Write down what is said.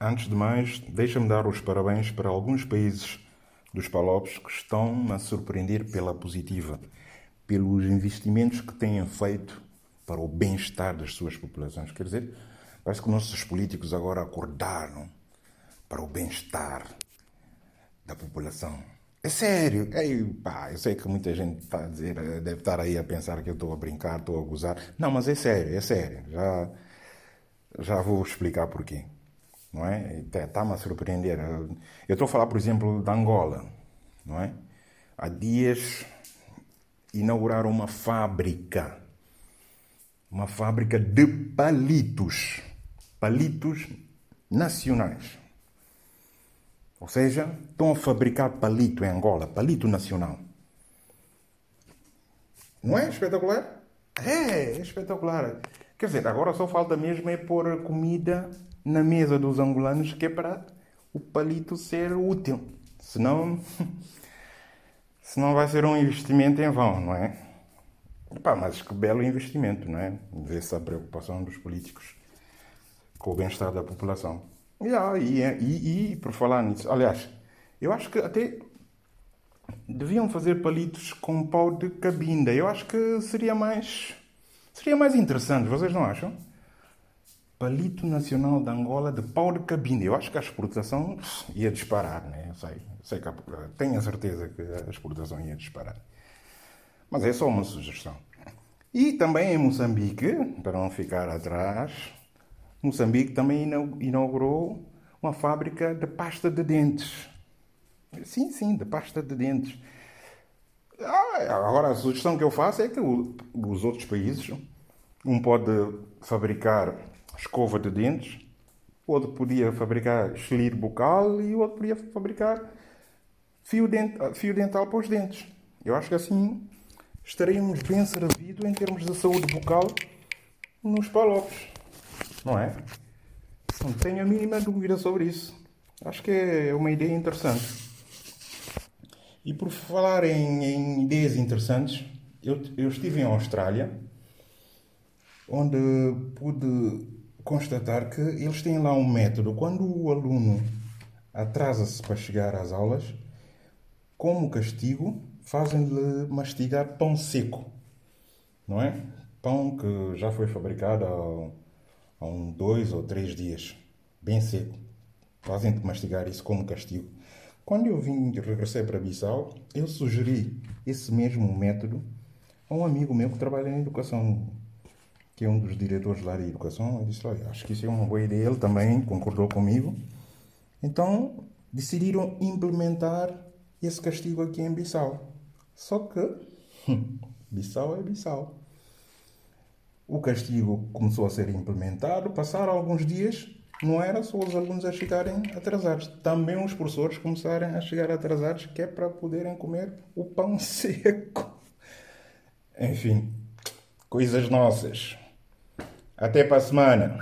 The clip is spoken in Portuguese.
Antes de mais, deixa-me dar os parabéns para alguns países dos Palopes que estão a surpreender pela positiva, pelos investimentos que têm feito para o bem-estar das suas populações. Quer dizer, parece que nossos políticos agora acordaram para o bem-estar da população. É sério. Ei, pá, eu sei que muita gente está a dizer, eh, deve estar aí a pensar que eu estou a brincar, estou a gozar. Não, mas é sério, é sério. Já, já vou explicar porquê. Não é? Está-me a surpreender. Eu estou a falar, por exemplo, da Angola. Não é? Há dias inauguraram uma fábrica. Uma fábrica de palitos. Palitos nacionais. Ou seja, estão a fabricar palito em Angola, palito nacional. Não é espetacular? É, é espetacular. Quer dizer, agora só falta mesmo é pôr comida na mesa dos angolanos, que é para o palito ser útil. Senão, senão vai ser um investimento em vão, não é? Epá, mas que belo investimento, não é? Ver-se a preocupação dos políticos com o bem-estar da população. E, e, e, por falar nisso, aliás, eu acho que até deviam fazer palitos com pau de cabinda. Eu acho que seria mais seria mais interessante, vocês não acham? Palito Nacional de Angola de pau de cabinda. Eu acho que a exportação ia disparar, né? Eu sei, sei que, tenho a certeza que a exportação ia disparar. Mas é só uma sugestão. E também em Moçambique, para não ficar atrás, Moçambique também inaugurou uma fábrica de pasta de dentes. Sim, sim, de pasta de dentes. Ah, agora, a sugestão que eu faço é que os outros países, um pode fabricar escova de dentes, outro podia fabricar estilir bucal e outro podia fabricar fio, dental, fio dental para os dentes. Eu acho que assim estaríamos bem servidos em termos de saúde bucal nos palopes. Não é? Não tenho a mínima dúvida sobre isso. Acho que é uma ideia interessante. E por falar em, em ideias interessantes, eu, eu estive em Austrália, onde pude constatar que eles têm lá um método. Quando o aluno atrasa-se para chegar às aulas, como castigo, fazem-lhe mastigar pão seco, não é? Pão que já foi fabricado há há um dois ou três dias, bem seco. Fazem-te mastigar isso como castigo. Quando eu vim regressei para Bissau, eu sugeri esse mesmo método a um amigo meu que trabalha em educação, que é um dos diretores lá de educação. Eu disse: Olha, acho que isso é uma boa ideia. Ele também concordou comigo. Então decidiram implementar esse castigo aqui em Bissau. Só que Bissau é Bissau. O castigo começou a ser implementado, passaram alguns dias, não era só os alunos a chegarem atrasados, também os professores começaram a chegar atrasados, que é para poderem comer o pão seco. Enfim, coisas nossas. Até para a semana.